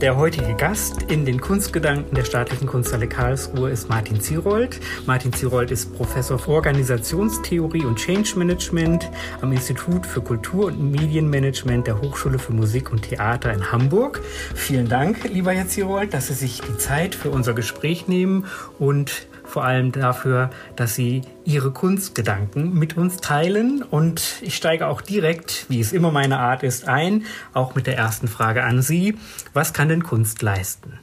Der heutige Gast in den Kunstgedanken der Staatlichen Kunsthalle Karlsruhe ist Martin Zierold. Martin Zierold ist Professor für Organisationstheorie und Change Management am Institut für Kultur- und Medienmanagement der Hochschule für Musik und Theater in Hamburg. Vielen Dank, lieber Herr Zierold, dass Sie sich die Zeit für unser Gespräch nehmen und vor allem dafür, dass Sie Ihre Kunstgedanken mit uns teilen. Und ich steige auch direkt, wie es immer meine Art ist, ein, auch mit der ersten Frage an Sie. Was kann denn Kunst leisten?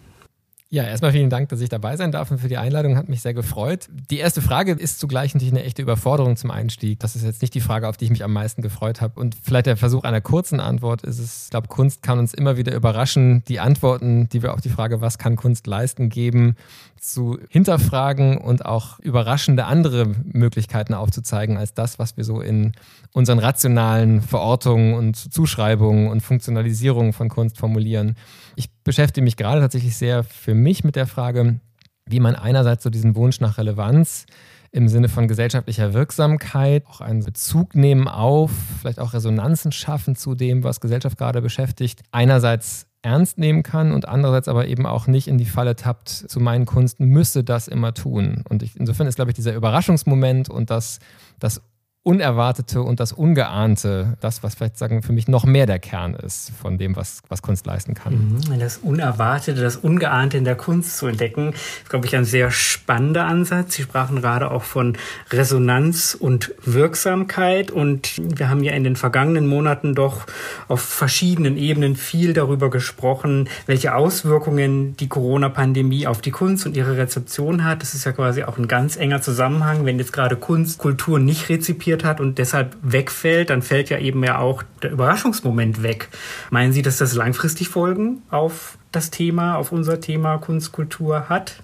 Ja, erstmal vielen Dank, dass ich dabei sein darf und für die Einladung hat mich sehr gefreut. Die erste Frage ist zugleich natürlich eine echte Überforderung zum Einstieg. Das ist jetzt nicht die Frage, auf die ich mich am meisten gefreut habe. Und vielleicht der Versuch einer kurzen Antwort ist es, ich glaube, Kunst kann uns immer wieder überraschen. Die Antworten, die wir auf die Frage, was kann Kunst leisten, geben, zu hinterfragen und auch überraschende andere Möglichkeiten aufzuzeigen als das, was wir so in unseren rationalen Verortungen und Zuschreibungen und Funktionalisierungen von Kunst formulieren. Ich beschäftige mich gerade tatsächlich sehr für mich mit der Frage, wie man einerseits so diesen Wunsch nach Relevanz im Sinne von gesellschaftlicher Wirksamkeit, auch einen Bezug nehmen auf, vielleicht auch Resonanzen schaffen zu dem, was Gesellschaft gerade beschäftigt, einerseits ernst nehmen kann und andererseits aber eben auch nicht in die Falle tappt, zu meinen Kunsten müsse das immer tun. Und ich, insofern ist, glaube ich, dieser Überraschungsmoment und das, das Unerwartete und das Ungeahnte, das, was vielleicht sagen für mich noch mehr der Kern ist von dem, was, was Kunst leisten kann. Mhm. Das Unerwartete, das Ungeahnte in der Kunst zu entdecken, ist, glaube ich, ein sehr spannender Ansatz. Sie sprachen gerade auch von Resonanz und Wirksamkeit und wir haben ja in den vergangenen Monaten doch auf verschiedenen Ebenen viel darüber gesprochen, welche Auswirkungen die Corona-Pandemie auf die Kunst und ihre Rezeption hat. Das ist ja quasi auch ein ganz enger Zusammenhang, wenn jetzt gerade Kunst, Kultur nicht rezipiert produziert hat und deshalb wegfällt, dann fällt ja eben ja auch der Überraschungsmoment weg. Meinen Sie, dass das langfristig Folgen auf das Thema, auf unser Thema Kunstkultur hat?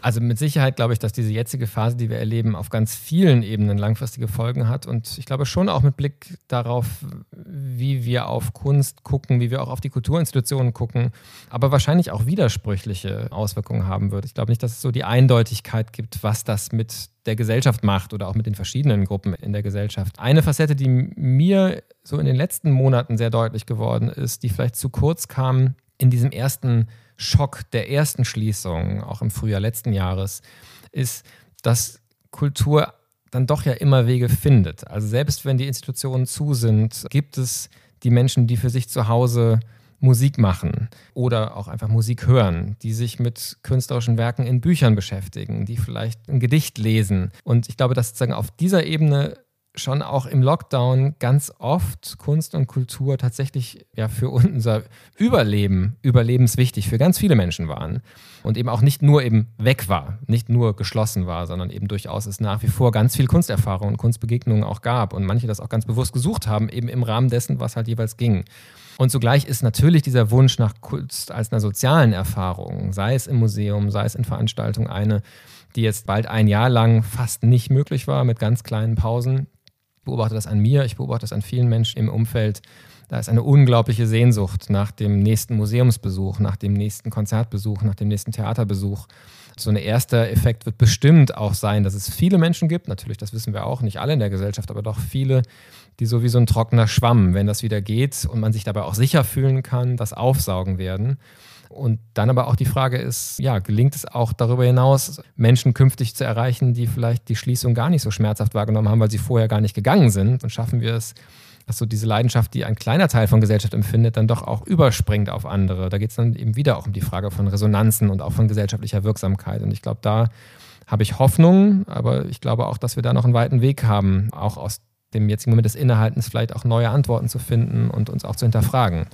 Also mit Sicherheit glaube ich, dass diese jetzige Phase, die wir erleben, auf ganz vielen Ebenen langfristige Folgen hat. Und ich glaube schon auch mit Blick darauf, wie wir auf Kunst gucken, wie wir auch auf die Kulturinstitutionen gucken, aber wahrscheinlich auch widersprüchliche Auswirkungen haben wird. Ich glaube nicht, dass es so die Eindeutigkeit gibt, was das mit der Gesellschaft macht oder auch mit den verschiedenen Gruppen in der Gesellschaft. Eine Facette, die mir so in den letzten Monaten sehr deutlich geworden ist, die vielleicht zu kurz kam in diesem ersten Schock der ersten Schließung, auch im Frühjahr letzten Jahres, ist, dass Kultur dann doch ja immer Wege findet. Also selbst wenn die Institutionen zu sind, gibt es die Menschen, die für sich zu Hause Musik machen oder auch einfach Musik hören, die sich mit künstlerischen Werken in Büchern beschäftigen, die vielleicht ein Gedicht lesen. Und ich glaube, dass sozusagen auf dieser Ebene schon auch im Lockdown ganz oft Kunst und Kultur tatsächlich ja für unser Überleben überlebenswichtig für ganz viele Menschen waren und eben auch nicht nur eben weg war, nicht nur geschlossen war, sondern eben durchaus es nach wie vor ganz viel Kunsterfahrung und Kunstbegegnungen auch gab und manche das auch ganz bewusst gesucht haben, eben im Rahmen dessen, was halt jeweils ging. Und zugleich ist natürlich dieser Wunsch nach Kunst als einer sozialen Erfahrung, sei es im Museum, sei es in Veranstaltungen, eine, die jetzt bald ein Jahr lang fast nicht möglich war mit ganz kleinen Pausen, beobachte das an mir, ich beobachte das an vielen Menschen im Umfeld. Da ist eine unglaubliche Sehnsucht nach dem nächsten Museumsbesuch, nach dem nächsten Konzertbesuch, nach dem nächsten Theaterbesuch. So ein erster Effekt wird bestimmt auch sein, dass es viele Menschen gibt, natürlich, das wissen wir auch, nicht alle in der Gesellschaft, aber doch viele, die so wie so ein trockener Schwamm, wenn das wieder geht und man sich dabei auch sicher fühlen kann, das aufsaugen werden. Und dann aber auch die Frage ist, ja, gelingt es auch darüber hinaus, Menschen künftig zu erreichen, die vielleicht die Schließung gar nicht so schmerzhaft wahrgenommen haben, weil sie vorher gar nicht gegangen sind? Und schaffen wir es, dass so diese Leidenschaft, die ein kleiner Teil von Gesellschaft empfindet, dann doch auch überspringt auf andere? Da geht es dann eben wieder auch um die Frage von Resonanzen und auch von gesellschaftlicher Wirksamkeit. Und ich glaube, da habe ich Hoffnung, aber ich glaube auch, dass wir da noch einen weiten Weg haben, auch aus dem jetzigen Moment des Innehaltens vielleicht auch neue Antworten zu finden und uns auch zu hinterfragen.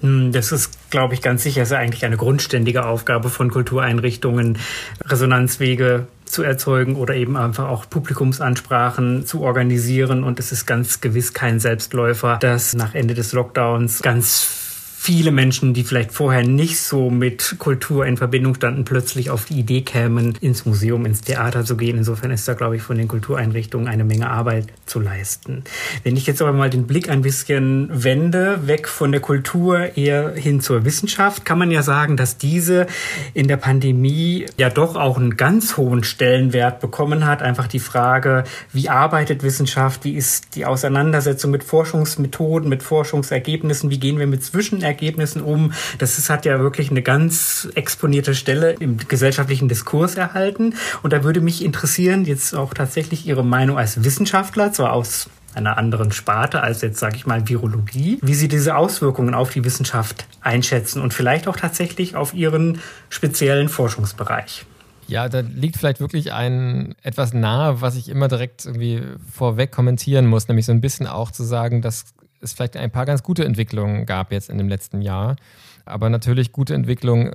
Hm, das ist, glaube ich, ganz sicher, ist eigentlich eine grundständige Aufgabe von Kultureinrichtungen, Resonanzwege zu erzeugen oder eben einfach auch Publikumsansprachen zu organisieren. Und es ist ganz gewiss kein Selbstläufer, dass nach Ende des Lockdowns ganz viele Menschen, die vielleicht vorher nicht so mit Kultur in Verbindung standen, plötzlich auf die Idee kämen, ins Museum, ins Theater zu gehen. Insofern ist da, glaube ich, von den Kultureinrichtungen eine Menge Arbeit zu leisten. Wenn ich jetzt aber mal den Blick ein bisschen wende, weg von der Kultur eher hin zur Wissenschaft, kann man ja sagen, dass diese in der Pandemie ja doch auch einen ganz hohen Stellenwert bekommen hat. Einfach die Frage, wie arbeitet Wissenschaft, wie ist die Auseinandersetzung mit Forschungsmethoden, mit Forschungsergebnissen, wie gehen wir mit Zwischenergebnissen um. Das ist, hat ja wirklich eine ganz exponierte Stelle im gesellschaftlichen Diskurs erhalten. Und da würde mich interessieren, jetzt auch tatsächlich Ihre Meinung als Wissenschaftler, zwar aus einer anderen Sparte als jetzt, sage ich mal, Virologie, wie Sie diese Auswirkungen auf die Wissenschaft einschätzen und vielleicht auch tatsächlich auf Ihren speziellen Forschungsbereich. Ja, da liegt vielleicht wirklich ein etwas nahe, was ich immer direkt irgendwie vorweg kommentieren muss, nämlich so ein bisschen auch zu sagen, dass es vielleicht ein paar ganz gute Entwicklungen gab jetzt in dem letzten Jahr, aber natürlich gute Entwicklungen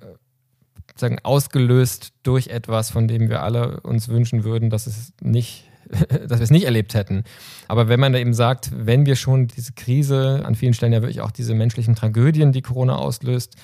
sagen, ausgelöst durch etwas, von dem wir alle uns wünschen würden, dass es nicht dass wir es nicht erlebt hätten. Aber wenn man da eben sagt, wenn wir schon diese Krise, an vielen Stellen ja wirklich auch diese menschlichen Tragödien, die Corona auslöst,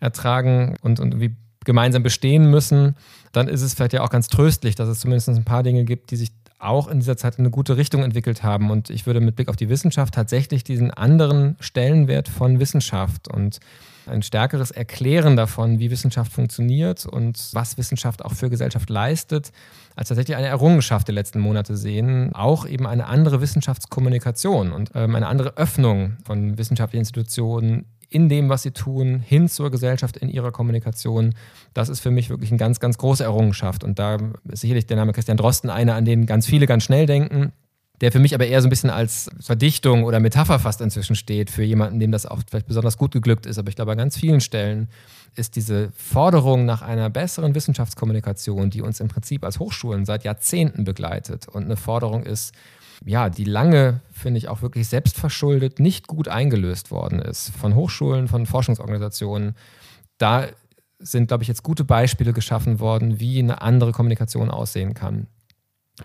ertragen und, und wie gemeinsam bestehen müssen, dann ist es vielleicht ja auch ganz tröstlich, dass es zumindest ein paar Dinge gibt, die sich auch in dieser Zeit in eine gute Richtung entwickelt haben. Und ich würde mit Blick auf die Wissenschaft tatsächlich diesen anderen Stellenwert von Wissenschaft und ein stärkeres Erklären davon, wie Wissenschaft funktioniert und was Wissenschaft auch für Gesellschaft leistet, als tatsächlich eine Errungenschaft der letzten Monate sehen. Auch eben eine andere Wissenschaftskommunikation und ähm, eine andere Öffnung von wissenschaftlichen Institutionen in dem, was sie tun, hin zur Gesellschaft in ihrer Kommunikation. Das ist für mich wirklich eine ganz, ganz große Errungenschaft. Und da ist sicherlich der Name Christian Drosten einer, an den ganz viele ganz schnell denken der für mich aber eher so ein bisschen als Verdichtung oder Metapher fast inzwischen steht für jemanden, dem das auch vielleicht besonders gut geglückt ist. Aber ich glaube, an ganz vielen Stellen ist diese Forderung nach einer besseren Wissenschaftskommunikation, die uns im Prinzip als Hochschulen seit Jahrzehnten begleitet und eine Forderung ist, ja, die lange, finde ich, auch wirklich selbstverschuldet nicht gut eingelöst worden ist von Hochschulen, von Forschungsorganisationen. Da sind, glaube ich, jetzt gute Beispiele geschaffen worden, wie eine andere Kommunikation aussehen kann.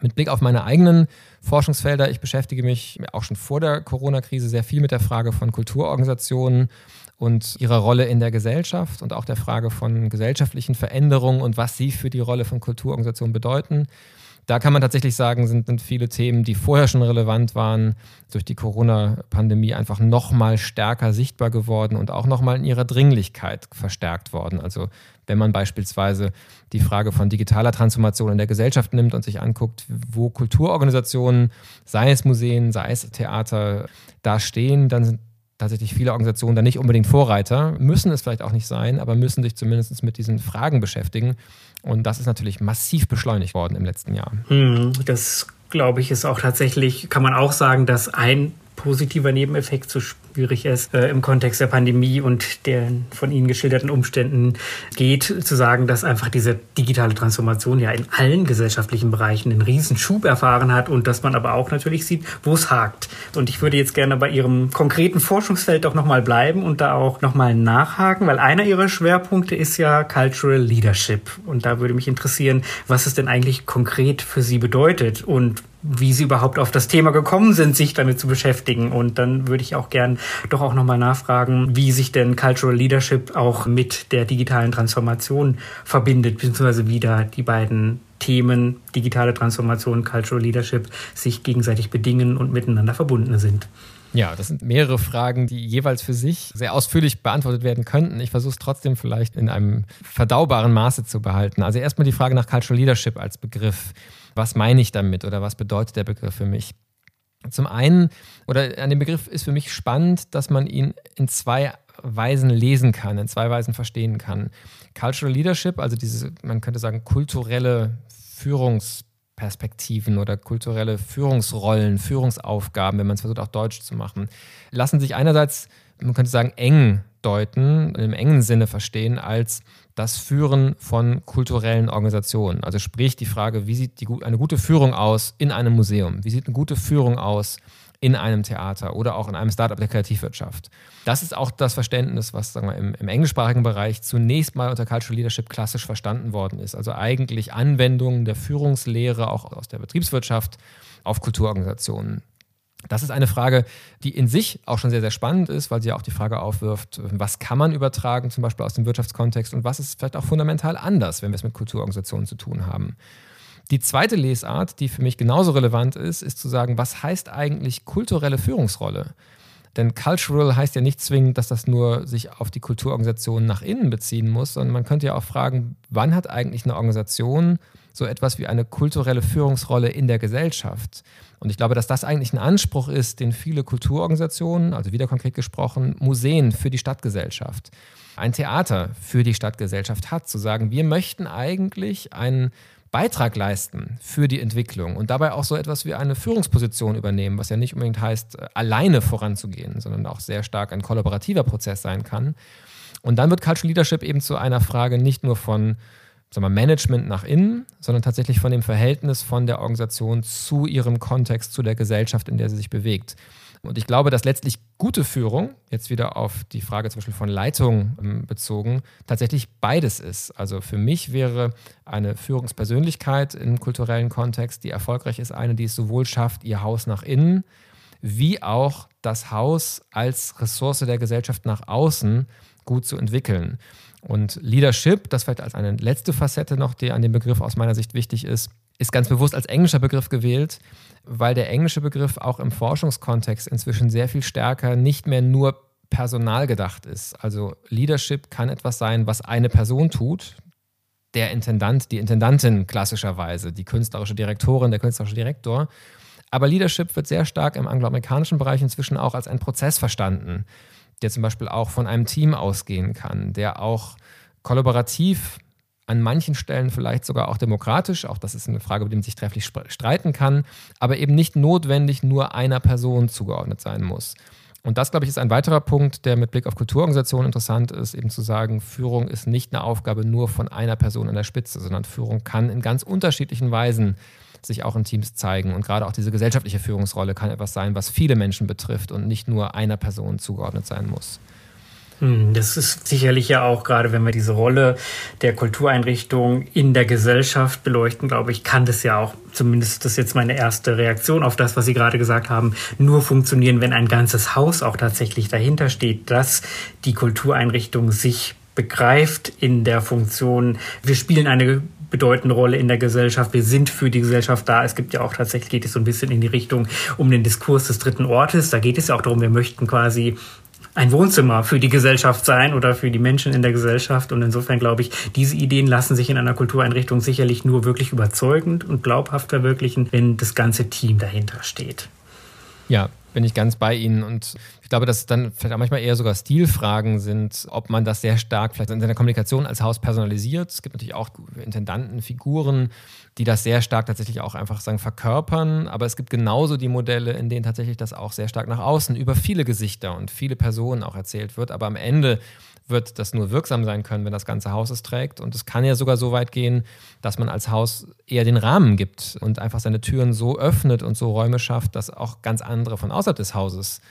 Mit Blick auf meine eigenen Forschungsfelder, ich beschäftige mich auch schon vor der Corona-Krise sehr viel mit der Frage von Kulturorganisationen und ihrer Rolle in der Gesellschaft und auch der Frage von gesellschaftlichen Veränderungen und was sie für die Rolle von Kulturorganisationen bedeuten. Da kann man tatsächlich sagen, sind, sind viele Themen, die vorher schon relevant waren, durch die Corona-Pandemie einfach nochmal stärker sichtbar geworden und auch nochmal in ihrer Dringlichkeit verstärkt worden. Also wenn man beispielsweise die Frage von digitaler Transformation in der Gesellschaft nimmt und sich anguckt, wo Kulturorganisationen, sei es Museen, sei es Theater, da stehen, dann sind tatsächlich viele Organisationen da nicht unbedingt Vorreiter, müssen es vielleicht auch nicht sein, aber müssen sich zumindest mit diesen Fragen beschäftigen. Und das ist natürlich massiv beschleunigt worden im letzten Jahr. Hm, das glaube ich ist auch tatsächlich, kann man auch sagen, dass ein positiver Nebeneffekt so schwierig es äh, im Kontext der Pandemie und der von Ihnen geschilderten Umständen geht, zu sagen, dass einfach diese digitale Transformation ja in allen gesellschaftlichen Bereichen einen riesen erfahren hat und dass man aber auch natürlich sieht, wo es hakt. Und ich würde jetzt gerne bei Ihrem konkreten Forschungsfeld auch nochmal bleiben und da auch nochmal nachhaken, weil einer Ihrer Schwerpunkte ist ja Cultural Leadership. Und da würde mich interessieren, was es denn eigentlich konkret für Sie bedeutet und wie Sie überhaupt auf das Thema gekommen sind, sich damit zu beschäftigen. Und dann würde ich auch gern doch auch nochmal nachfragen, wie sich denn Cultural Leadership auch mit der digitalen Transformation verbindet, beziehungsweise wie da die beiden Themen digitale Transformation, Cultural Leadership sich gegenseitig bedingen und miteinander verbunden sind. Ja, das sind mehrere Fragen, die jeweils für sich sehr ausführlich beantwortet werden könnten. Ich versuche es trotzdem vielleicht in einem verdaubaren Maße zu behalten. Also erstmal die Frage nach Cultural Leadership als Begriff. Was meine ich damit oder was bedeutet der Begriff für mich? Zum einen, oder an dem Begriff ist für mich spannend, dass man ihn in zwei Weisen lesen kann, in zwei Weisen verstehen kann. Cultural Leadership, also diese, man könnte sagen, kulturelle Führungsperspektiven oder kulturelle Führungsrollen, Führungsaufgaben, wenn man es versucht, auch deutsch zu machen, lassen sich einerseits, man könnte sagen, eng deuten, im engen Sinne verstehen, als das Führen von kulturellen Organisationen. Also sprich die Frage, wie sieht die, eine gute Führung aus in einem Museum? Wie sieht eine gute Führung aus in einem Theater oder auch in einem Startup der Kreativwirtschaft? Das ist auch das Verständnis, was sagen wir, im, im englischsprachigen Bereich zunächst mal unter Cultural Leadership klassisch verstanden worden ist. Also eigentlich Anwendungen der Führungslehre auch aus der Betriebswirtschaft auf Kulturorganisationen. Das ist eine Frage, die in sich auch schon sehr, sehr spannend ist, weil sie ja auch die Frage aufwirft, was kann man übertragen, zum Beispiel aus dem Wirtschaftskontext und was ist vielleicht auch fundamental anders, wenn wir es mit Kulturorganisationen zu tun haben. Die zweite Lesart, die für mich genauso relevant ist, ist zu sagen, was heißt eigentlich kulturelle Führungsrolle? Denn cultural heißt ja nicht zwingend, dass das nur sich auf die Kulturorganisation nach innen beziehen muss, sondern man könnte ja auch fragen, wann hat eigentlich eine Organisation so etwas wie eine kulturelle Führungsrolle in der Gesellschaft? Und ich glaube, dass das eigentlich ein Anspruch ist, den viele Kulturorganisationen, also wieder konkret gesprochen, Museen für die Stadtgesellschaft, ein Theater für die Stadtgesellschaft hat, zu sagen, wir möchten eigentlich einen Beitrag leisten für die Entwicklung und dabei auch so etwas wie eine Führungsposition übernehmen, was ja nicht unbedingt heißt, äh, alleine voranzugehen, sondern auch sehr stark ein kollaborativer Prozess sein kann. Und dann wird Cultural Leadership eben zu einer Frage nicht nur von sagen wir, Management nach innen, sondern tatsächlich von dem Verhältnis von der Organisation zu ihrem Kontext, zu der Gesellschaft, in der sie sich bewegt. Und ich glaube, dass letztlich gute Führung, jetzt wieder auf die Frage zum Beispiel von Leitung ähm, bezogen, tatsächlich beides ist. Also für mich wäre eine Führungspersönlichkeit im kulturellen Kontext, die erfolgreich ist, eine, die es sowohl schafft, ihr Haus nach innen, wie auch das Haus als Ressource der Gesellschaft nach außen gut zu entwickeln. Und Leadership, das vielleicht als eine letzte Facette noch, die an dem Begriff aus meiner Sicht wichtig ist, ist ganz bewusst als englischer Begriff gewählt, weil der englische Begriff auch im Forschungskontext inzwischen sehr viel stärker nicht mehr nur personal gedacht ist. Also Leadership kann etwas sein, was eine Person tut, der Intendant, die Intendantin klassischerweise, die künstlerische Direktorin, der künstlerische Direktor. Aber Leadership wird sehr stark im angloamerikanischen Bereich inzwischen auch als ein Prozess verstanden, der zum Beispiel auch von einem Team ausgehen kann, der auch kollaborativ an manchen Stellen vielleicht sogar auch demokratisch, auch das ist eine Frage, über die man sich trefflich streiten kann, aber eben nicht notwendig nur einer Person zugeordnet sein muss. Und das, glaube ich, ist ein weiterer Punkt, der mit Blick auf Kulturorganisationen interessant ist, eben zu sagen, Führung ist nicht eine Aufgabe nur von einer Person an der Spitze, sondern Führung kann in ganz unterschiedlichen Weisen sich auch in Teams zeigen. Und gerade auch diese gesellschaftliche Führungsrolle kann etwas sein, was viele Menschen betrifft und nicht nur einer Person zugeordnet sein muss. Hm, das ist sicherlich ja auch, gerade wenn wir diese Rolle der Kultureinrichtung in der Gesellschaft beleuchten, glaube ich, kann das ja auch, zumindest das ist jetzt meine erste Reaktion auf das, was Sie gerade gesagt haben, nur funktionieren, wenn ein ganzes Haus auch tatsächlich dahinter steht, dass die Kultureinrichtung sich begreift in der Funktion, wir spielen eine bedeutende Rolle in der Gesellschaft. Wir sind für die Gesellschaft da. Es gibt ja auch tatsächlich, geht es so ein bisschen in die Richtung um den Diskurs des dritten Ortes. Da geht es ja auch darum, wir möchten quasi ein Wohnzimmer für die Gesellschaft sein oder für die Menschen in der Gesellschaft. Und insofern glaube ich, diese Ideen lassen sich in einer Kultureinrichtung sicherlich nur wirklich überzeugend und glaubhaft verwirklichen, wenn das ganze Team dahinter steht. Ja, bin ich ganz bei Ihnen. Und ich glaube, dass es dann vielleicht auch manchmal eher sogar Stilfragen sind, ob man das sehr stark vielleicht in seiner Kommunikation als Haus personalisiert. Es gibt natürlich auch Intendantenfiguren, die das sehr stark tatsächlich auch einfach sagen, verkörpern. Aber es gibt genauso die Modelle, in denen tatsächlich das auch sehr stark nach außen über viele Gesichter und viele Personen auch erzählt wird. Aber am Ende wird das nur wirksam sein können, wenn das ganze Haus es trägt. Und es kann ja sogar so weit gehen, dass man als Haus eher den Rahmen gibt und einfach seine Türen so öffnet und so Räume schafft, dass auch ganz andere von außerhalb des Hauses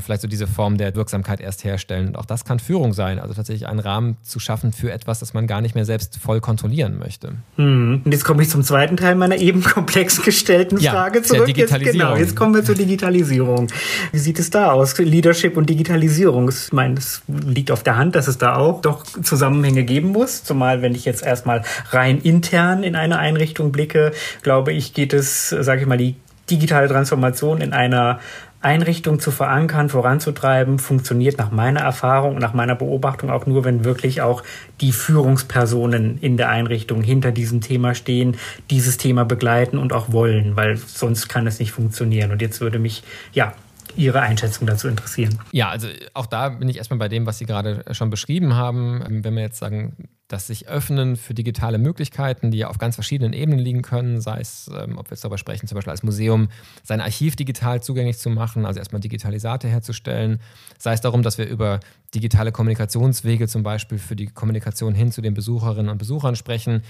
vielleicht so diese Form der Wirksamkeit erst herstellen. Und auch das kann Führung sein, also tatsächlich einen Rahmen zu schaffen für etwas, das man gar nicht mehr selbst voll kontrollieren möchte. Hm. Und jetzt komme ich zum zweiten Teil meiner eben komplex gestellten ja, Frage zurück. Jetzt, genau, jetzt kommen wir zur Digitalisierung. Wie sieht es da aus? Leadership und Digitalisierung. Ich meine, es liegt auf der Hand, dass es da auch doch Zusammenhänge geben muss. Zumal, wenn ich jetzt erstmal rein intern in eine Einrichtung blicke, glaube ich, geht es, sage ich mal, die digitale Transformation in einer Einrichtung zu verankern, voranzutreiben, funktioniert nach meiner Erfahrung und nach meiner Beobachtung auch nur, wenn wirklich auch die Führungspersonen in der Einrichtung hinter diesem Thema stehen, dieses Thema begleiten und auch wollen, weil sonst kann es nicht funktionieren. Und jetzt würde mich, ja, Ihre Einschätzung dazu interessieren. Ja, also auch da bin ich erstmal bei dem, was Sie gerade schon beschrieben haben. Wenn wir jetzt sagen, das sich öffnen für digitale Möglichkeiten, die ja auf ganz verschiedenen Ebenen liegen können, sei es, ähm, ob wir jetzt darüber sprechen, zum Beispiel als Museum sein Archiv digital zugänglich zu machen, also erstmal Digitalisate herzustellen, sei es darum, dass wir über digitale Kommunikationswege zum Beispiel für die Kommunikation hin zu den Besucherinnen und Besuchern sprechen.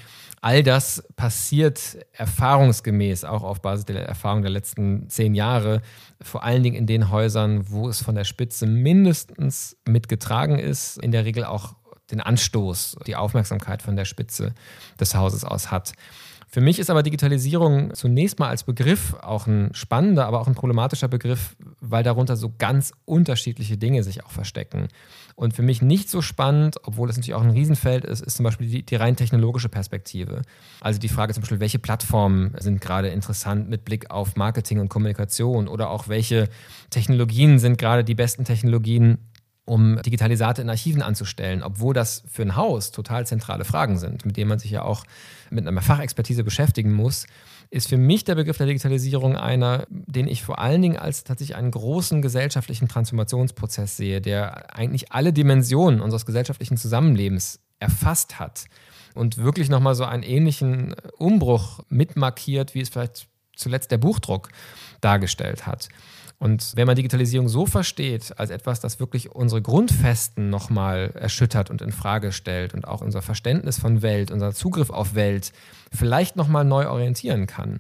All das passiert erfahrungsgemäß, auch auf Basis der Erfahrung der letzten zehn Jahre, vor allen Dingen in den Häusern, wo es von der Spitze mindestens mitgetragen ist, in der Regel auch den Anstoß, die Aufmerksamkeit von der Spitze des Hauses aus hat. Für mich ist aber Digitalisierung zunächst mal als Begriff auch ein spannender, aber auch ein problematischer Begriff, weil darunter so ganz unterschiedliche Dinge sich auch verstecken. Und für mich nicht so spannend, obwohl es natürlich auch ein Riesenfeld ist, ist zum Beispiel die, die rein technologische Perspektive. Also die Frage zum Beispiel, welche Plattformen sind gerade interessant mit Blick auf Marketing und Kommunikation oder auch welche Technologien sind gerade die besten Technologien, um Digitalisate in Archiven anzustellen, obwohl das für ein Haus total zentrale Fragen sind, mit denen man sich ja auch mit einer Fachexpertise beschäftigen muss, ist für mich der Begriff der Digitalisierung einer, den ich vor allen Dingen als tatsächlich einen großen gesellschaftlichen Transformationsprozess sehe, der eigentlich alle Dimensionen unseres gesellschaftlichen Zusammenlebens erfasst hat und wirklich nochmal so einen ähnlichen Umbruch mitmarkiert, wie es vielleicht zuletzt der Buchdruck dargestellt hat. Und wenn man Digitalisierung so versteht, als etwas, das wirklich unsere Grundfesten nochmal erschüttert und in Frage stellt und auch unser Verständnis von Welt, unser Zugriff auf Welt vielleicht nochmal neu orientieren kann,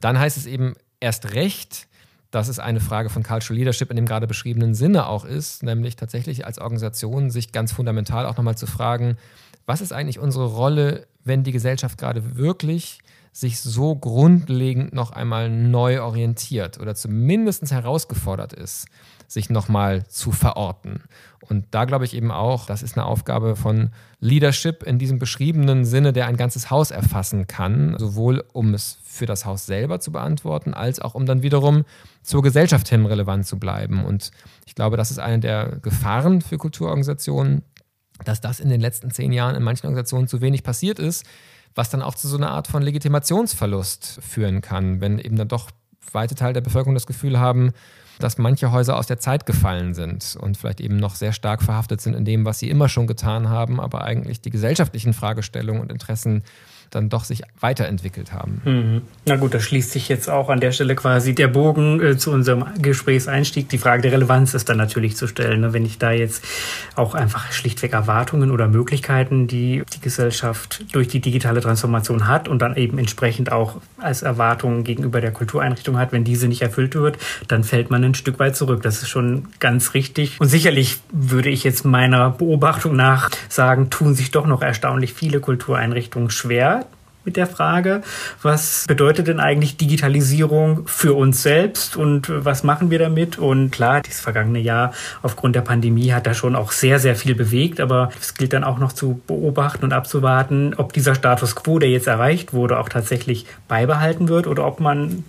dann heißt es eben erst recht, dass es eine Frage von Cultural Leadership in dem gerade beschriebenen Sinne auch ist, nämlich tatsächlich als Organisation sich ganz fundamental auch nochmal zu fragen, was ist eigentlich unsere Rolle, wenn die Gesellschaft gerade wirklich sich so grundlegend noch einmal neu orientiert oder zumindest herausgefordert ist, sich nochmal zu verorten. Und da glaube ich eben auch, das ist eine Aufgabe von Leadership in diesem beschriebenen Sinne, der ein ganzes Haus erfassen kann, sowohl um es für das Haus selber zu beantworten, als auch um dann wiederum zur Gesellschaft hin relevant zu bleiben. Und ich glaube, das ist eine der Gefahren für Kulturorganisationen, dass das in den letzten zehn Jahren in manchen Organisationen zu wenig passiert ist, was dann auch zu so einer Art von Legitimationsverlust führen kann, wenn eben dann doch weite Teile der Bevölkerung das Gefühl haben, dass manche Häuser aus der Zeit gefallen sind und vielleicht eben noch sehr stark verhaftet sind in dem, was sie immer schon getan haben, aber eigentlich die gesellschaftlichen Fragestellungen und Interessen dann doch sich weiterentwickelt haben. Mhm. Na gut, da schließt sich jetzt auch an der Stelle quasi der Bogen äh, zu unserem Gesprächseinstieg. Die Frage der Relevanz ist dann natürlich zu stellen. Ne? Wenn ich da jetzt auch einfach schlichtweg Erwartungen oder Möglichkeiten, die die Gesellschaft durch die digitale Transformation hat und dann eben entsprechend auch als Erwartungen gegenüber der Kultureinrichtung hat, wenn diese nicht erfüllt wird, dann fällt man ein Stück weit zurück. Das ist schon ganz richtig. Und sicherlich würde ich jetzt meiner Beobachtung nach sagen, tun sich doch noch erstaunlich viele Kultureinrichtungen schwer, mit der Frage, was bedeutet denn eigentlich Digitalisierung für uns selbst und was machen wir damit? Und klar, dieses vergangene Jahr aufgrund der Pandemie hat da schon auch sehr, sehr viel bewegt, aber es gilt dann auch noch zu beobachten und abzuwarten, ob dieser Status quo, der jetzt erreicht wurde, auch tatsächlich beibehalten wird oder ob man,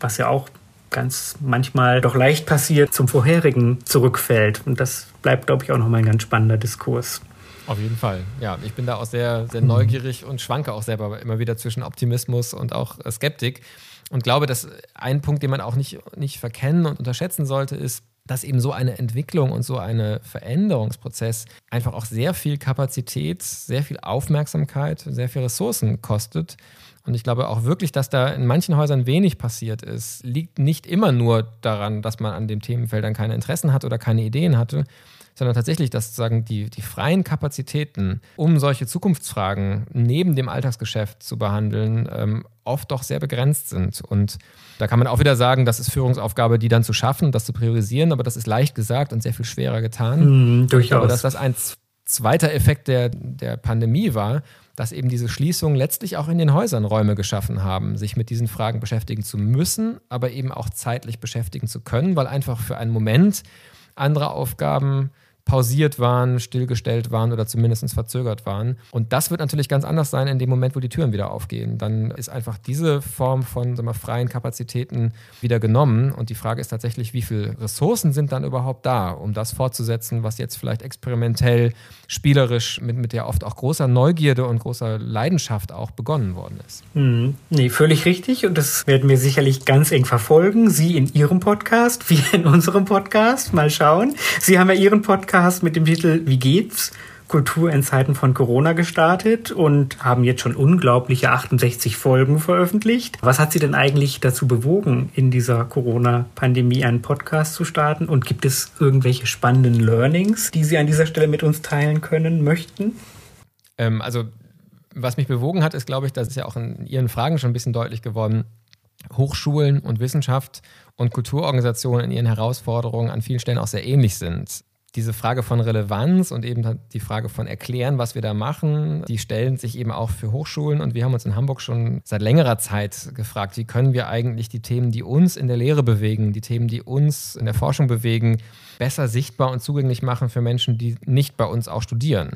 was ja auch ganz manchmal doch leicht passiert, zum vorherigen zurückfällt. Und das bleibt, glaube ich, auch nochmal ein ganz spannender Diskurs. Auf jeden Fall. Ja, ich bin da auch sehr, sehr neugierig und schwanke auch selber immer wieder zwischen Optimismus und auch äh, Skeptik. Und glaube, dass ein Punkt, den man auch nicht, nicht verkennen und unterschätzen sollte, ist, dass eben so eine Entwicklung und so ein Veränderungsprozess einfach auch sehr viel Kapazität, sehr viel Aufmerksamkeit, sehr viel Ressourcen kostet. Und ich glaube auch wirklich, dass da in manchen Häusern wenig passiert ist, liegt nicht immer nur daran, dass man an dem Themenfeld dann keine Interessen hat oder keine Ideen hatte, sondern tatsächlich, dass sozusagen die, die freien Kapazitäten, um solche Zukunftsfragen neben dem Alltagsgeschäft zu behandeln, ähm, oft doch sehr begrenzt sind. Und da kann man auch wieder sagen, das ist Führungsaufgabe, die dann zu schaffen, das zu priorisieren, aber das ist leicht gesagt und sehr viel schwerer getan. Mm, durchaus. Aber dass das ein zweiter Effekt der, der Pandemie war, dass eben diese Schließungen letztlich auch in den Häusern Räume geschaffen haben, sich mit diesen Fragen beschäftigen zu müssen, aber eben auch zeitlich beschäftigen zu können, weil einfach für einen Moment andere Aufgaben pausiert waren, stillgestellt waren oder zumindest verzögert waren. Und das wird natürlich ganz anders sein in dem Moment, wo die Türen wieder aufgehen. Dann ist einfach diese Form von wir, freien Kapazitäten wieder genommen. Und die Frage ist tatsächlich, wie viele Ressourcen sind dann überhaupt da, um das fortzusetzen, was jetzt vielleicht experimentell, spielerisch, mit, mit der oft auch großer Neugierde und großer Leidenschaft auch begonnen worden ist. Mhm. Nee, völlig richtig. Und das werden wir sicherlich ganz eng verfolgen. Sie in Ihrem Podcast, wir in unserem Podcast. Mal schauen. Sie haben ja Ihren Podcast Podcast mit dem Titel Wie geht's? Kultur in Zeiten von Corona gestartet und haben jetzt schon unglaubliche 68 Folgen veröffentlicht. Was hat Sie denn eigentlich dazu bewogen, in dieser Corona-Pandemie einen Podcast zu starten? Und gibt es irgendwelche spannenden Learnings, die Sie an dieser Stelle mit uns teilen können möchten? Ähm, also, was mich bewogen hat, ist, glaube ich, das ist ja auch in Ihren Fragen schon ein bisschen deutlich geworden, Hochschulen und Wissenschaft und Kulturorganisationen in ihren Herausforderungen an vielen Stellen auch sehr ähnlich sind diese Frage von Relevanz und eben die Frage von Erklären, was wir da machen, die stellen sich eben auch für Hochschulen. Und wir haben uns in Hamburg schon seit längerer Zeit gefragt, wie können wir eigentlich die Themen, die uns in der Lehre bewegen, die Themen, die uns in der Forschung bewegen, besser sichtbar und zugänglich machen für Menschen, die nicht bei uns auch studieren.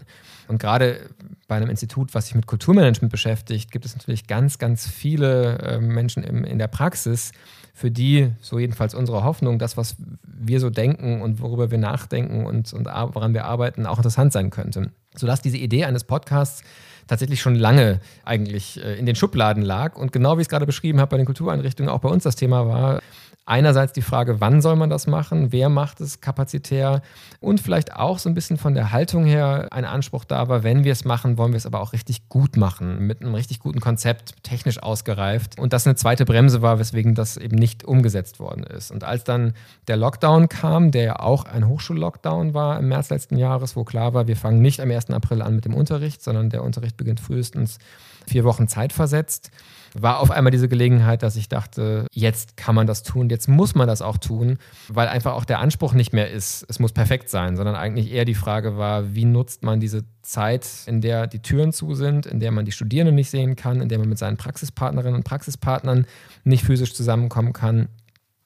Und gerade bei einem Institut, was sich mit Kulturmanagement beschäftigt, gibt es natürlich ganz, ganz viele äh, Menschen in der Praxis, für die, so jedenfalls unsere Hoffnung, das, was wir so denken und worüber wir nachdenken und, und woran wir arbeiten, auch interessant sein könnte. Sodass diese Idee eines Podcasts tatsächlich schon lange eigentlich äh, in den Schubladen lag und genau wie ich es gerade beschrieben habe bei den Kultureinrichtungen auch bei uns das Thema war, Einerseits die Frage, wann soll man das machen, wer macht es kapazitär und vielleicht auch so ein bisschen von der Haltung her ein Anspruch da war, wenn wir es machen, wollen wir es aber auch richtig gut machen, mit einem richtig guten Konzept, technisch ausgereift. Und das eine zweite Bremse war, weswegen das eben nicht umgesetzt worden ist. Und als dann der Lockdown kam, der ja auch ein Hochschullockdown war im März letzten Jahres, wo klar war, wir fangen nicht am 1. April an mit dem Unterricht, sondern der Unterricht beginnt frühestens vier Wochen Zeit versetzt war auf einmal diese Gelegenheit, dass ich dachte, jetzt kann man das tun, jetzt muss man das auch tun, weil einfach auch der Anspruch nicht mehr ist, es muss perfekt sein, sondern eigentlich eher die Frage war, wie nutzt man diese Zeit, in der die Türen zu sind, in der man die Studierenden nicht sehen kann, in der man mit seinen Praxispartnerinnen und Praxispartnern nicht physisch zusammenkommen kann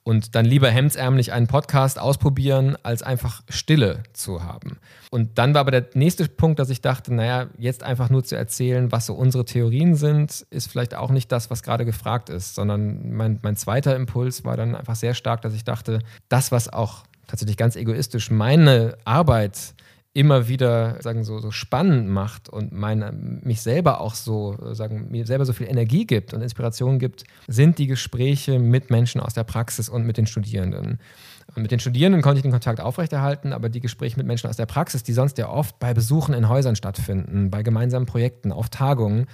und dann lieber hemdsärmlich einen Podcast ausprobieren, als einfach Stille zu haben. Und dann war aber der nächste Punkt, dass ich dachte, naja, jetzt einfach nur zu erzählen, was so unsere Theorien sind, ist vielleicht auch nicht das, was gerade gefragt ist, sondern mein, mein zweiter Impuls war dann einfach sehr stark, dass ich dachte, das, was auch tatsächlich ganz egoistisch meine Arbeit immer wieder sagen so, so spannend macht und meine, mich selber auch so sagen mir selber so viel Energie gibt und Inspiration gibt, sind die Gespräche mit Menschen aus der Praxis und mit den Studierenden. Und mit den Studierenden konnte ich den Kontakt aufrechterhalten, aber die Gespräche mit Menschen aus der Praxis, die sonst ja oft bei Besuchen in Häusern stattfinden, bei gemeinsamen Projekten, auf Tagungen,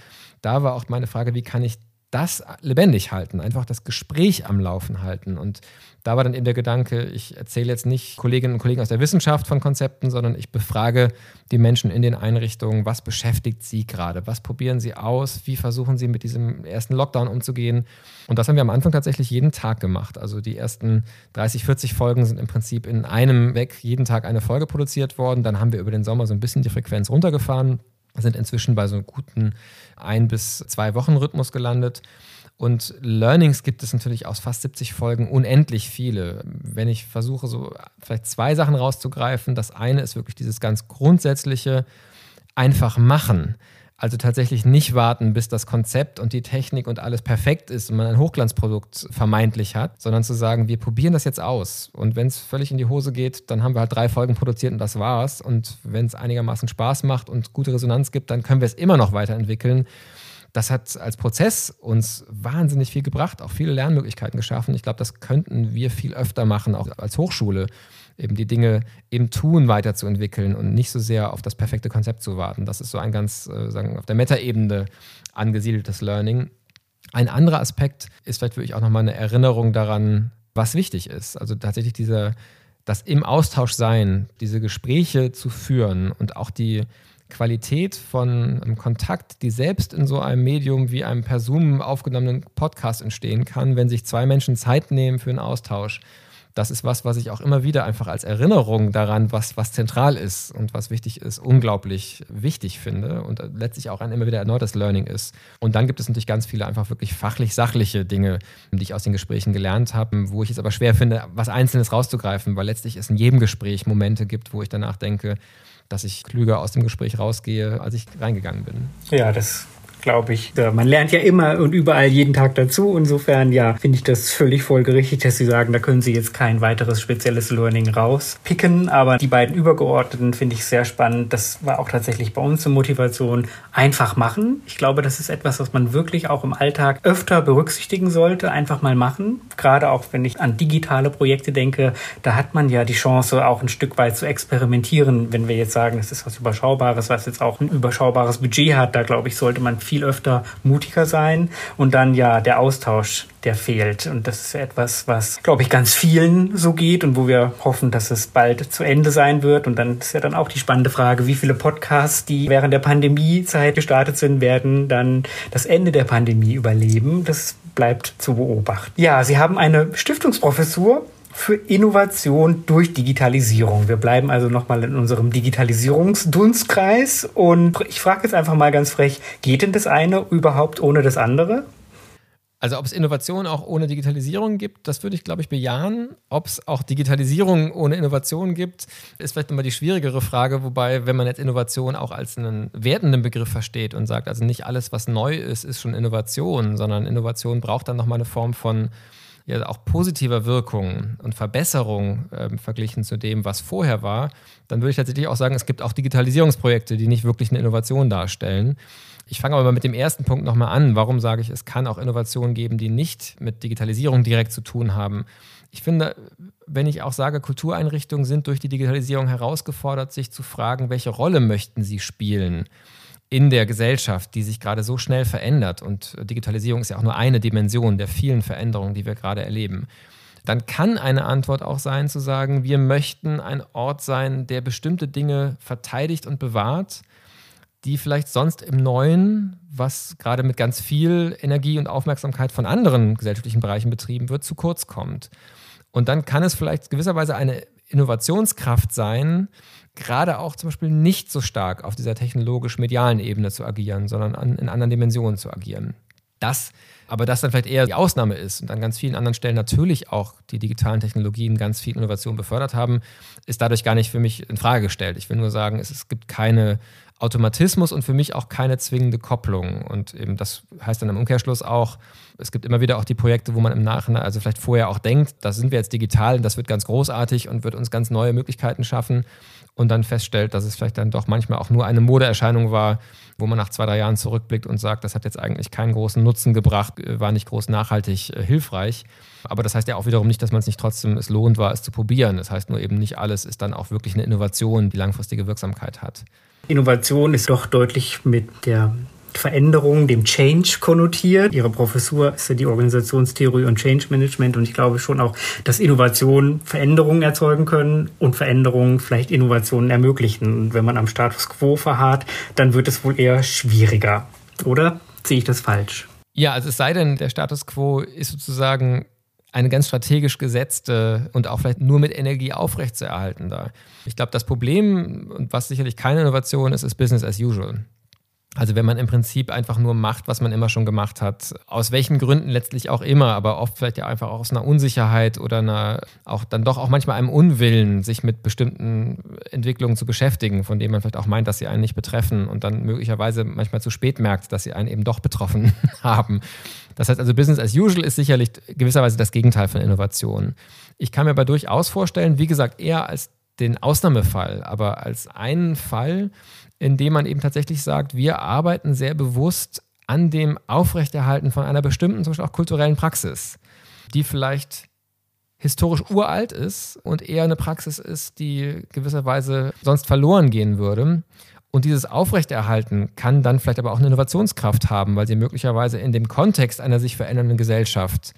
da war auch meine Frage, wie kann ich das lebendig halten, einfach das Gespräch am Laufen halten. Und da war dann eben der Gedanke, ich erzähle jetzt nicht Kolleginnen und Kollegen aus der Wissenschaft von Konzepten, sondern ich befrage die Menschen in den Einrichtungen, was beschäftigt sie gerade, was probieren sie aus, wie versuchen sie mit diesem ersten Lockdown umzugehen. Und das haben wir am Anfang tatsächlich jeden Tag gemacht. Also die ersten 30, 40 Folgen sind im Prinzip in einem weg jeden Tag eine Folge produziert worden. Dann haben wir über den Sommer so ein bisschen die Frequenz runtergefahren sind inzwischen bei so einem guten ein bis zwei Wochen Rhythmus gelandet. Und Learnings gibt es natürlich aus fast 70 Folgen unendlich viele. Wenn ich versuche, so vielleicht zwei Sachen rauszugreifen, das eine ist wirklich dieses ganz grundsätzliche einfach machen. Also tatsächlich nicht warten, bis das Konzept und die Technik und alles perfekt ist und man ein Hochglanzprodukt vermeintlich hat, sondern zu sagen, wir probieren das jetzt aus. Und wenn es völlig in die Hose geht, dann haben wir halt drei Folgen produziert und das war's. Und wenn es einigermaßen Spaß macht und gute Resonanz gibt, dann können wir es immer noch weiterentwickeln. Das hat als Prozess uns wahnsinnig viel gebracht, auch viele Lernmöglichkeiten geschaffen. Ich glaube, das könnten wir viel öfter machen, auch als Hochschule eben die Dinge im Tun weiterzuentwickeln und nicht so sehr auf das perfekte Konzept zu warten. Das ist so ein ganz, äh, sagen, auf der Metaebene angesiedeltes Learning. Ein anderer Aspekt ist vielleicht wirklich auch nochmal eine Erinnerung daran, was wichtig ist. Also tatsächlich dieser, das im Austausch sein, diese Gespräche zu führen und auch die Qualität von einem Kontakt, die selbst in so einem Medium wie einem per Zoom aufgenommenen Podcast entstehen kann, wenn sich zwei Menschen Zeit nehmen für einen Austausch das ist was, was ich auch immer wieder einfach als Erinnerung daran, was, was zentral ist und was wichtig ist, unglaublich wichtig finde und letztlich auch ein immer wieder erneutes Learning ist. Und dann gibt es natürlich ganz viele einfach wirklich fachlich-sachliche Dinge, die ich aus den Gesprächen gelernt habe, wo ich es aber schwer finde, was Einzelnes rauszugreifen, weil letztlich es in jedem Gespräch Momente gibt, wo ich danach denke, dass ich klüger aus dem Gespräch rausgehe, als ich reingegangen bin. Ja, das glaube ich. Man lernt ja immer und überall jeden Tag dazu. Insofern, ja, finde ich das völlig folgerichtig, dass Sie sagen, da können Sie jetzt kein weiteres spezielles Learning rauspicken. Aber die beiden übergeordneten finde ich sehr spannend. Das war auch tatsächlich bei uns eine Motivation. Einfach machen. Ich glaube, das ist etwas, was man wirklich auch im Alltag öfter berücksichtigen sollte. Einfach mal machen. Gerade auch, wenn ich an digitale Projekte denke, da hat man ja die Chance, auch ein Stück weit zu experimentieren. Wenn wir jetzt sagen, es ist was Überschaubares, was jetzt auch ein überschaubares Budget hat, da glaube ich, sollte man viel viel öfter mutiger sein. Und dann ja der Austausch, der fehlt. Und das ist etwas, was, glaube ich, ganz vielen so geht und wo wir hoffen, dass es bald zu Ende sein wird. Und dann ist ja dann auch die spannende Frage, wie viele Podcasts, die während der Pandemiezeit gestartet sind, werden dann das Ende der Pandemie überleben. Das bleibt zu beobachten. Ja, Sie haben eine Stiftungsprofessur für Innovation durch Digitalisierung. Wir bleiben also nochmal in unserem Digitalisierungsdunstkreis und ich frage jetzt einfach mal ganz frech, geht denn das eine überhaupt ohne das andere? Also ob es Innovation auch ohne Digitalisierung gibt, das würde ich, glaube ich, bejahen. Ob es auch Digitalisierung ohne Innovation gibt, ist vielleicht nochmal die schwierigere Frage. Wobei, wenn man jetzt Innovation auch als einen wertenden Begriff versteht und sagt, also nicht alles, was neu ist, ist schon Innovation, sondern Innovation braucht dann nochmal eine Form von ja auch positiver Wirkung und Verbesserung äh, verglichen zu dem, was vorher war, dann würde ich tatsächlich auch sagen, es gibt auch Digitalisierungsprojekte, die nicht wirklich eine Innovation darstellen. Ich fange aber mal mit dem ersten Punkt nochmal an. Warum sage ich, es kann auch Innovationen geben, die nicht mit Digitalisierung direkt zu tun haben? Ich finde, wenn ich auch sage, Kultureinrichtungen sind durch die Digitalisierung herausgefordert, sich zu fragen, welche Rolle möchten sie spielen? In der Gesellschaft, die sich gerade so schnell verändert, und Digitalisierung ist ja auch nur eine Dimension der vielen Veränderungen, die wir gerade erleben, dann kann eine Antwort auch sein zu sagen, wir möchten ein Ort sein, der bestimmte Dinge verteidigt und bewahrt, die vielleicht sonst im Neuen, was gerade mit ganz viel Energie und Aufmerksamkeit von anderen gesellschaftlichen Bereichen betrieben wird, zu kurz kommt. Und dann kann es vielleicht gewisserweise eine Innovationskraft sein, gerade auch zum Beispiel nicht so stark auf dieser technologisch-medialen Ebene zu agieren, sondern an, in anderen Dimensionen zu agieren. Das, aber das dann vielleicht eher die Ausnahme ist und an ganz vielen anderen Stellen natürlich auch die digitalen Technologien ganz viel Innovation befördert haben, ist dadurch gar nicht für mich in Frage gestellt. Ich will nur sagen, es, es gibt keine Automatismus und für mich auch keine zwingende Kopplung. Und eben das heißt dann im Umkehrschluss auch, es gibt immer wieder auch die Projekte, wo man im Nachhinein, also vielleicht vorher auch denkt, da sind wir jetzt digital und das wird ganz großartig und wird uns ganz neue Möglichkeiten schaffen und dann feststellt, dass es vielleicht dann doch manchmal auch nur eine Modeerscheinung war, wo man nach zwei, drei Jahren zurückblickt und sagt, das hat jetzt eigentlich keinen großen Nutzen gebracht, äh, war nicht groß nachhaltig äh, hilfreich. Aber das heißt ja auch wiederum nicht, dass man es nicht trotzdem es lohnt war, es zu probieren. Das heißt nur eben nicht alles ist dann auch wirklich eine Innovation, die langfristige Wirksamkeit hat. Innovation ist doch deutlich mit der Veränderung, dem Change konnotiert. Ihre Professur ist ja die Organisationstheorie und Change Management und ich glaube schon auch, dass Innovationen Veränderungen erzeugen können und Veränderungen vielleicht Innovationen ermöglichen. Und wenn man am Status quo verharrt, dann wird es wohl eher schwieriger. Oder sehe ich das falsch? Ja, also es sei denn, der Status quo ist sozusagen eine ganz strategisch gesetzte und auch vielleicht nur mit Energie aufrechtzuerhalten da. Ich glaube, das Problem, und was sicherlich keine Innovation ist, ist Business as usual. Also wenn man im Prinzip einfach nur macht, was man immer schon gemacht hat, aus welchen Gründen letztlich auch immer, aber oft vielleicht ja einfach auch aus einer Unsicherheit oder einer, auch dann doch auch manchmal einem Unwillen, sich mit bestimmten Entwicklungen zu beschäftigen, von denen man vielleicht auch meint, dass sie einen nicht betreffen und dann möglicherweise manchmal zu spät merkt, dass sie einen eben doch betroffen haben. Das heißt also, Business as usual ist sicherlich gewisserweise das Gegenteil von Innovation. Ich kann mir aber durchaus vorstellen, wie gesagt, eher als den Ausnahmefall, aber als einen Fall, indem man eben tatsächlich sagt, wir arbeiten sehr bewusst an dem Aufrechterhalten von einer bestimmten, zum Beispiel auch kulturellen Praxis, die vielleicht historisch uralt ist und eher eine Praxis ist, die gewisserweise sonst verloren gehen würde. Und dieses Aufrechterhalten kann dann vielleicht aber auch eine Innovationskraft haben, weil sie möglicherweise in dem Kontext einer sich verändernden Gesellschaft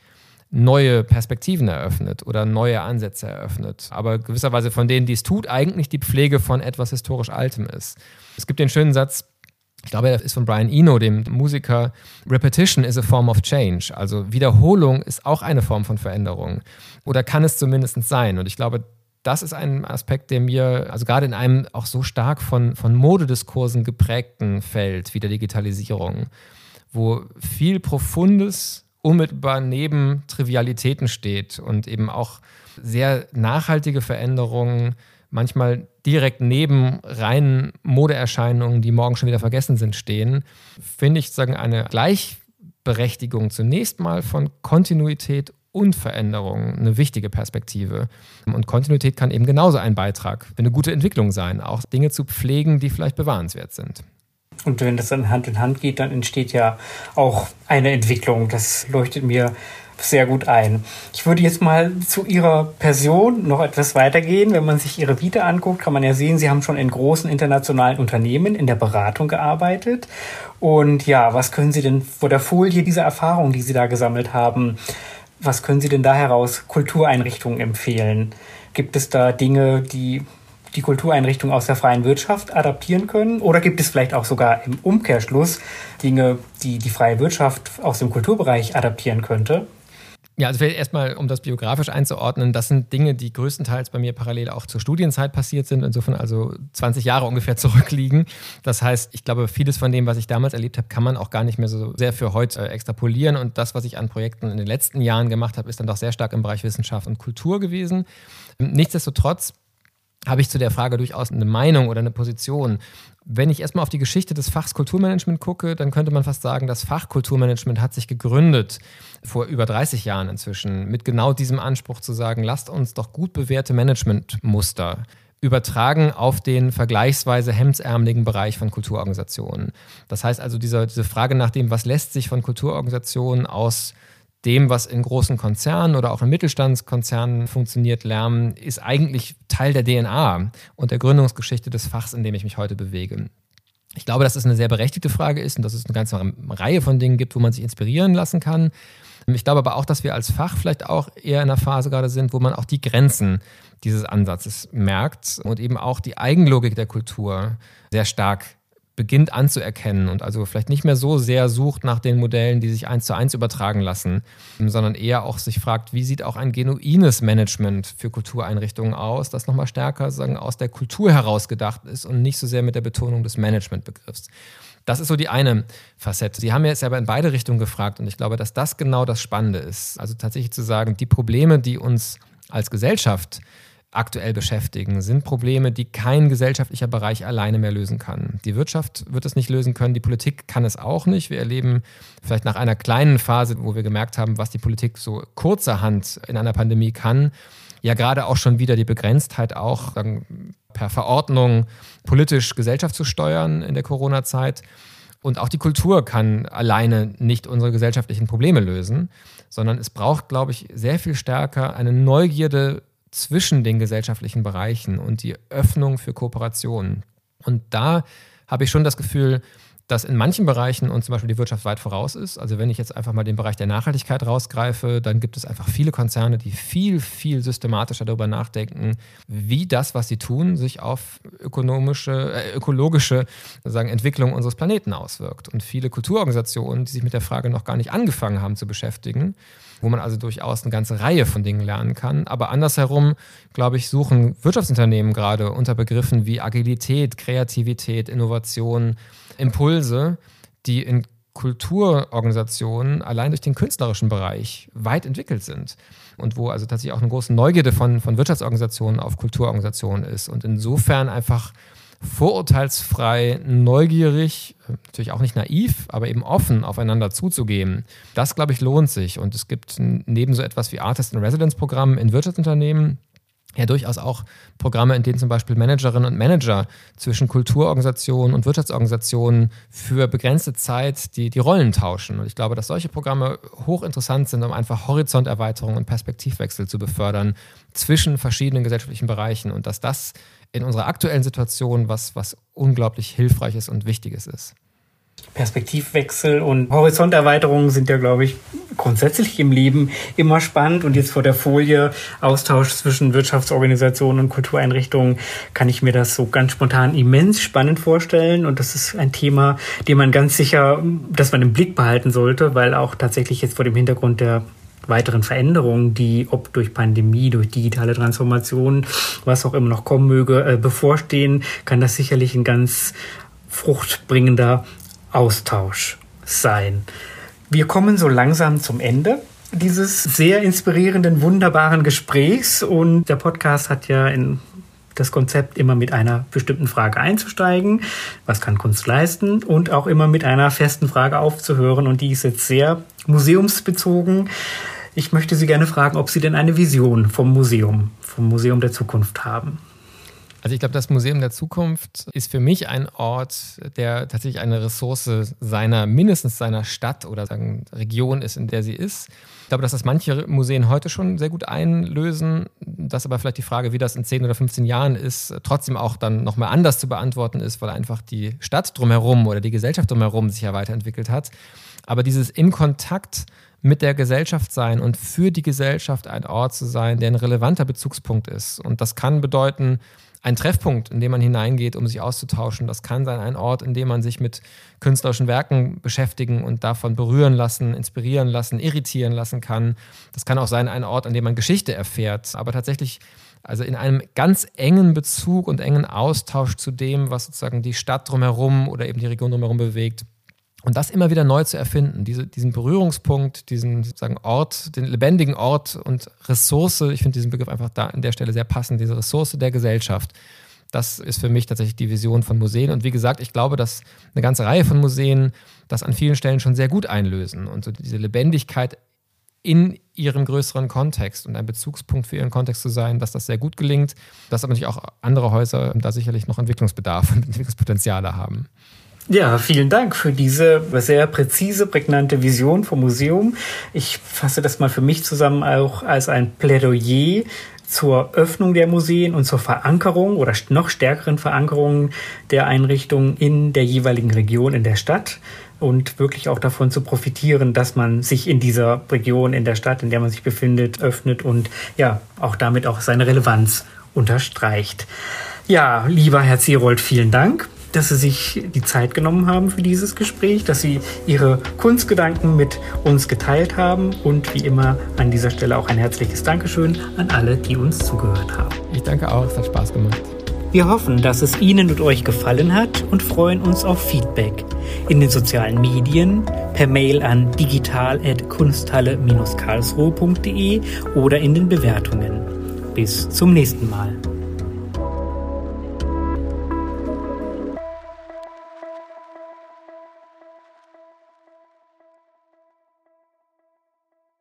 neue Perspektiven eröffnet oder neue Ansätze eröffnet. Aber gewisserweise von denen, die es tut, eigentlich die Pflege von etwas historisch Altem ist. Es gibt den schönen Satz, ich glaube, er ist von Brian Eno, dem Musiker, Repetition is a form of change. Also Wiederholung ist auch eine Form von Veränderung. Oder kann es zumindest sein. Und ich glaube, das ist ein Aspekt, der mir, also gerade in einem auch so stark von, von Modediskursen geprägten Feld wie der Digitalisierung, wo viel Profundes unmittelbar neben Trivialitäten steht und eben auch sehr nachhaltige Veränderungen manchmal direkt neben reinen Modeerscheinungen, die morgen schon wieder vergessen sind, stehen, finde ich sagen eine Gleichberechtigung zunächst mal von Kontinuität und Veränderung eine wichtige Perspektive. Und Kontinuität kann eben genauso ein Beitrag für eine gute Entwicklung sein, auch Dinge zu pflegen, die vielleicht bewahrenswert sind. Und wenn das dann Hand in Hand geht, dann entsteht ja auch eine Entwicklung. Das leuchtet mir sehr gut ein. Ich würde jetzt mal zu Ihrer Person noch etwas weitergehen. Wenn man sich Ihre Vita anguckt, kann man ja sehen, Sie haben schon in großen internationalen Unternehmen in der Beratung gearbeitet. Und ja, was können Sie denn vor der Folie dieser Erfahrung, die Sie da gesammelt haben, was können Sie denn da heraus Kultureinrichtungen empfehlen? Gibt es da Dinge, die die Kultureinrichtungen aus der freien Wirtschaft adaptieren können? Oder gibt es vielleicht auch sogar im Umkehrschluss Dinge, die die freie Wirtschaft aus dem Kulturbereich adaptieren könnte? Ja, also erstmal, um das biografisch einzuordnen, das sind Dinge, die größtenteils bei mir parallel auch zur Studienzeit passiert sind, insofern also 20 Jahre ungefähr zurückliegen. Das heißt, ich glaube, vieles von dem, was ich damals erlebt habe, kann man auch gar nicht mehr so sehr für heute äh, extrapolieren. Und das, was ich an Projekten in den letzten Jahren gemacht habe, ist dann doch sehr stark im Bereich Wissenschaft und Kultur gewesen. Nichtsdestotrotz habe ich zu der Frage durchaus eine Meinung oder eine Position. Wenn ich erstmal auf die Geschichte des Fachs Kulturmanagement gucke, dann könnte man fast sagen, das Fach Kulturmanagement hat sich gegründet vor über 30 Jahren inzwischen mit genau diesem Anspruch zu sagen, lasst uns doch gut bewährte Managementmuster übertragen auf den vergleichsweise hemdsärmeligen Bereich von Kulturorganisationen. Das heißt also, diese, diese Frage nach dem, was lässt sich von Kulturorganisationen aus dem, was in großen Konzernen oder auch in Mittelstandskonzernen funktioniert, lernen, ist eigentlich Teil der DNA und der Gründungsgeschichte des Fachs, in dem ich mich heute bewege. Ich glaube, dass es eine sehr berechtigte Frage ist und dass es eine ganze Reihe von Dingen gibt, wo man sich inspirieren lassen kann. Ich glaube aber auch, dass wir als Fach vielleicht auch eher in einer Phase gerade sind, wo man auch die Grenzen dieses Ansatzes merkt und eben auch die Eigenlogik der Kultur sehr stark beginnt anzuerkennen und also vielleicht nicht mehr so sehr sucht nach den Modellen, die sich eins zu eins übertragen lassen, sondern eher auch sich fragt, wie sieht auch ein genuines Management für Kultureinrichtungen aus, das nochmal stärker sagen, aus der Kultur heraus gedacht ist und nicht so sehr mit der Betonung des Managementbegriffs. Das ist so die eine Facette. Sie haben jetzt aber in beide Richtungen gefragt und ich glaube, dass das genau das Spannende ist. Also tatsächlich zu sagen, die Probleme, die uns als Gesellschaft aktuell beschäftigen, sind Probleme, die kein gesellschaftlicher Bereich alleine mehr lösen kann. Die Wirtschaft wird es nicht lösen können, die Politik kann es auch nicht. Wir erleben vielleicht nach einer kleinen Phase, wo wir gemerkt haben, was die Politik so kurzerhand in einer Pandemie kann, ja gerade auch schon wieder die Begrenztheit auch per Verordnung politisch Gesellschaft zu steuern in der Corona-Zeit. Und auch die Kultur kann alleine nicht unsere gesellschaftlichen Probleme lösen, sondern es braucht, glaube ich, sehr viel stärker eine Neugierde zwischen den gesellschaftlichen Bereichen und die Öffnung für Kooperationen. Und da habe ich schon das Gefühl, dass in manchen Bereichen uns zum Beispiel die Wirtschaft weit voraus ist. Also wenn ich jetzt einfach mal den Bereich der Nachhaltigkeit rausgreife, dann gibt es einfach viele Konzerne, die viel, viel systematischer darüber nachdenken, wie das, was sie tun, sich auf ökonomische, äh, ökologische sagen, Entwicklung unseres Planeten auswirkt. Und viele Kulturorganisationen, die sich mit der Frage noch gar nicht angefangen haben zu beschäftigen, wo man also durchaus eine ganze Reihe von Dingen lernen kann. Aber andersherum, glaube ich, suchen Wirtschaftsunternehmen gerade unter Begriffen wie Agilität, Kreativität, Innovation, Impulse, die in Kulturorganisationen allein durch den künstlerischen Bereich weit entwickelt sind und wo also tatsächlich auch eine große Neugierde von, von Wirtschaftsorganisationen auf Kulturorganisationen ist und insofern einfach vorurteilsfrei, neugierig, natürlich auch nicht naiv, aber eben offen aufeinander zuzugehen. Das, glaube ich, lohnt sich. Und es gibt neben so etwas wie Artist in Residence Programmen in Wirtschaftsunternehmen ja durchaus auch Programme, in denen zum Beispiel Managerinnen und Manager zwischen Kulturorganisationen und Wirtschaftsorganisationen für begrenzte Zeit die, die Rollen tauschen. Und ich glaube, dass solche Programme hochinteressant sind, um einfach Horizonterweiterung und Perspektivwechsel zu befördern zwischen verschiedenen gesellschaftlichen Bereichen und dass das in unserer aktuellen Situation was, was unglaublich Hilfreiches und Wichtiges ist. Perspektivwechsel und Horizonterweiterungen sind ja, glaube ich, grundsätzlich im Leben immer spannend. Und jetzt vor der Folie Austausch zwischen Wirtschaftsorganisationen und Kultureinrichtungen kann ich mir das so ganz spontan immens spannend vorstellen. Und das ist ein Thema, dem man ganz sicher, dass man im Blick behalten sollte, weil auch tatsächlich jetzt vor dem Hintergrund der weiteren Veränderungen, die ob durch Pandemie, durch digitale Transformation, was auch immer noch kommen möge, äh, bevorstehen, kann das sicherlich ein ganz fruchtbringender Austausch sein. Wir kommen so langsam zum Ende dieses sehr inspirierenden, wunderbaren Gesprächs und der Podcast hat ja in das Konzept immer mit einer bestimmten Frage einzusteigen. Was kann Kunst leisten? Und auch immer mit einer festen Frage aufzuhören. Und die ist jetzt sehr museumsbezogen. Ich möchte Sie gerne fragen, ob Sie denn eine Vision vom Museum, vom Museum der Zukunft haben. Also ich glaube, das Museum der Zukunft ist für mich ein Ort, der tatsächlich eine Ressource seiner, mindestens seiner Stadt oder sagen, Region ist, in der sie ist. Ich glaube, dass das manche Museen heute schon sehr gut einlösen, dass aber vielleicht die Frage, wie das in 10 oder 15 Jahren ist, trotzdem auch dann nochmal anders zu beantworten ist, weil einfach die Stadt drumherum oder die Gesellschaft drumherum sich ja weiterentwickelt hat. Aber dieses in Kontakt mit der Gesellschaft sein und für die Gesellschaft ein Ort zu sein, der ein relevanter Bezugspunkt ist. Und das kann bedeuten, ein Treffpunkt, in den man hineingeht, um sich auszutauschen. Das kann sein ein Ort, in dem man sich mit künstlerischen Werken beschäftigen und davon berühren lassen, inspirieren lassen, irritieren lassen kann. Das kann auch sein ein Ort, an dem man Geschichte erfährt. Aber tatsächlich also in einem ganz engen Bezug und engen Austausch zu dem, was sozusagen die Stadt drumherum oder eben die Region drumherum bewegt. Und das immer wieder neu zu erfinden, diese, diesen Berührungspunkt, diesen sozusagen Ort, den lebendigen Ort und Ressource, ich finde diesen Begriff einfach da an der Stelle sehr passend, diese Ressource der Gesellschaft. Das ist für mich tatsächlich die Vision von Museen. Und wie gesagt, ich glaube, dass eine ganze Reihe von Museen das an vielen Stellen schon sehr gut einlösen und so diese Lebendigkeit in ihrem größeren Kontext und ein Bezugspunkt für ihren Kontext zu sein, dass das sehr gut gelingt, dass aber natürlich auch andere Häuser da sicherlich noch Entwicklungsbedarf und Entwicklungspotenziale haben. Ja, vielen Dank für diese sehr präzise, prägnante Vision vom Museum. Ich fasse das mal für mich zusammen auch als ein Plädoyer zur Öffnung der Museen und zur Verankerung oder noch stärkeren Verankerung der Einrichtungen in der jeweiligen Region, in der Stadt und wirklich auch davon zu profitieren, dass man sich in dieser Region, in der Stadt, in der man sich befindet, öffnet und ja, auch damit auch seine Relevanz unterstreicht. Ja, lieber Herr Zierold, vielen Dank dass Sie sich die Zeit genommen haben für dieses Gespräch, dass Sie Ihre Kunstgedanken mit uns geteilt haben und wie immer an dieser Stelle auch ein herzliches Dankeschön an alle, die uns zugehört haben. Ich danke auch, es hat Spaß gemacht. Wir hoffen, dass es Ihnen und euch gefallen hat und freuen uns auf Feedback in den sozialen Medien, per Mail an digital.kunsthalle-karlsruhe.de oder in den Bewertungen. Bis zum nächsten Mal.